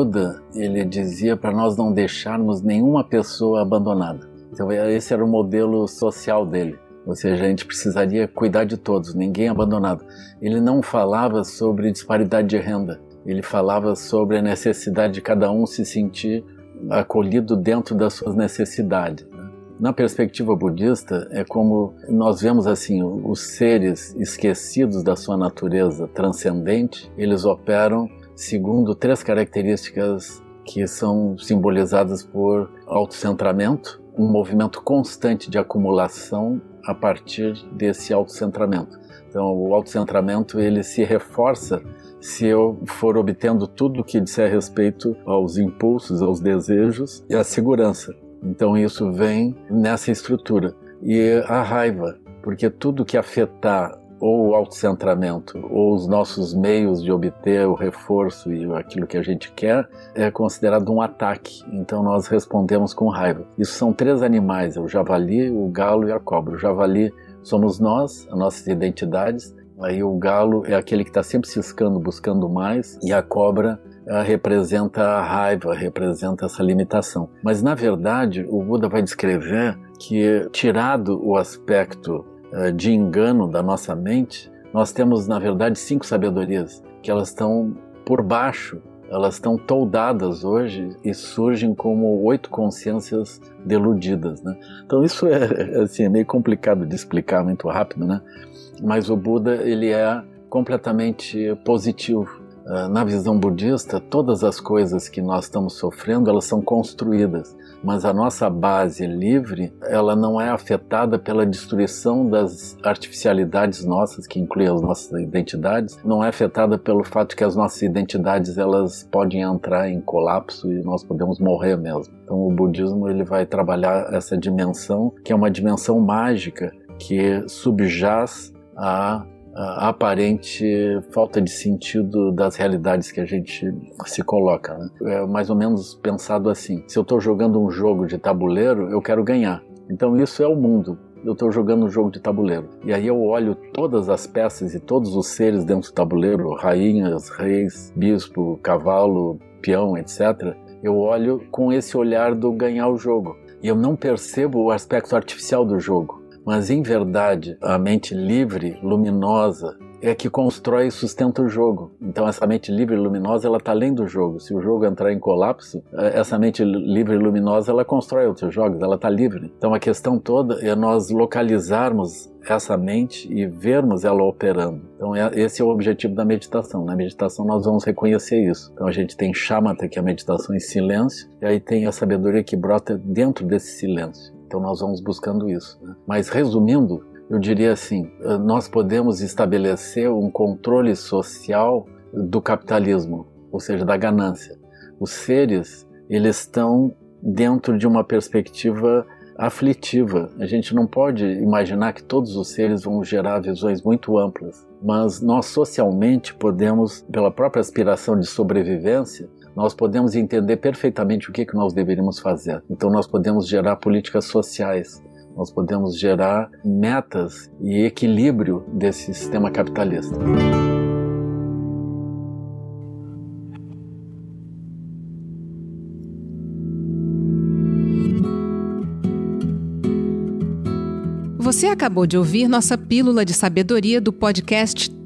Buda, ele dizia para nós não deixarmos nenhuma pessoa abandonada. Então esse era o modelo social dele. Ou seja, a gente precisaria cuidar de todos, ninguém abandonado. Ele não falava sobre disparidade de renda. Ele falava sobre a necessidade de cada um se sentir acolhido dentro das suas necessidades. Né? Na perspectiva budista, é como nós vemos assim, os seres esquecidos da sua natureza transcendente, eles operam segundo três características que são simbolizadas por autocentramento, um movimento constante de acumulação a partir desse autocentramento. Então, o autocentramento ele se reforça se eu for obtendo tudo que disser respeito aos impulsos, aos desejos e à segurança. Então, isso vem nessa estrutura. E a raiva, porque tudo que afetar ou o autocentramento ou os nossos meios de obter o reforço e aquilo que a gente quer é considerado um ataque. Então nós respondemos com raiva. Isso são três animais: o javali, o galo e a cobra. O javali somos nós, as nossas identidades. Aí o galo é aquele que está sempre ciscando, buscando mais, e a cobra representa a raiva, representa essa limitação. Mas na verdade, o Buda vai descrever que, tirado o aspecto de engano da nossa mente, nós temos, na verdade, cinco sabedorias, que elas estão por baixo, elas estão toldadas hoje e surgem como oito consciências deludidas. Né? Então isso é, assim, é meio complicado de explicar muito rápido, né? mas o Buda ele é completamente positivo. Ah, na visão budista, todas as coisas que nós estamos sofrendo, elas são construídas, mas a nossa base livre, ela não é afetada pela destruição das artificialidades nossas, que inclui as nossas identidades, não é afetada pelo fato que as nossas identidades elas podem entrar em colapso e nós podemos morrer mesmo. Então o budismo ele vai trabalhar essa dimensão, que é uma dimensão mágica que subjaz a a aparente falta de sentido das realidades que a gente se coloca. Né? É mais ou menos pensado assim: se eu estou jogando um jogo de tabuleiro, eu quero ganhar. Então isso é o mundo. Eu estou jogando um jogo de tabuleiro. E aí eu olho todas as peças e todos os seres dentro do tabuleiro, rainhas, reis, bispo, cavalo, peão, etc. Eu olho com esse olhar do ganhar o jogo. E eu não percebo o aspecto artificial do jogo. Mas em verdade, a mente livre, luminosa, é que constrói e sustenta o jogo. Então essa mente livre e luminosa ela está além do jogo. Se o jogo entrar em colapso, é, essa mente livre e luminosa ela constrói outros jogos, ela está livre. Então a questão toda é nós localizarmos essa mente e vermos ela operando. Então é, esse é o objetivo da meditação. Na meditação nós vamos reconhecer isso. Então a gente tem chamata, que é a meditação em silêncio, e aí tem a sabedoria que brota dentro desse silêncio. Então nós vamos buscando isso. Né? Mas resumindo, eu diria assim: eh, nós podemos estabelecer um controle social do capitalismo, ou seja, da ganância. Os seres eles estão dentro de uma perspectiva aflitiva. A gente não pode imaginar que todos os seres vão gerar visões muito amplas, mas nós socialmente podemos, pela própria aspiração de sobrevivência, nós podemos entender perfeitamente o que, que nós deveríamos fazer. Então, nós podemos gerar políticas sociais, nós podemos gerar metas e equilíbrio desse sistema capitalista. Você acabou de ouvir nossa pílula de sabedoria do podcast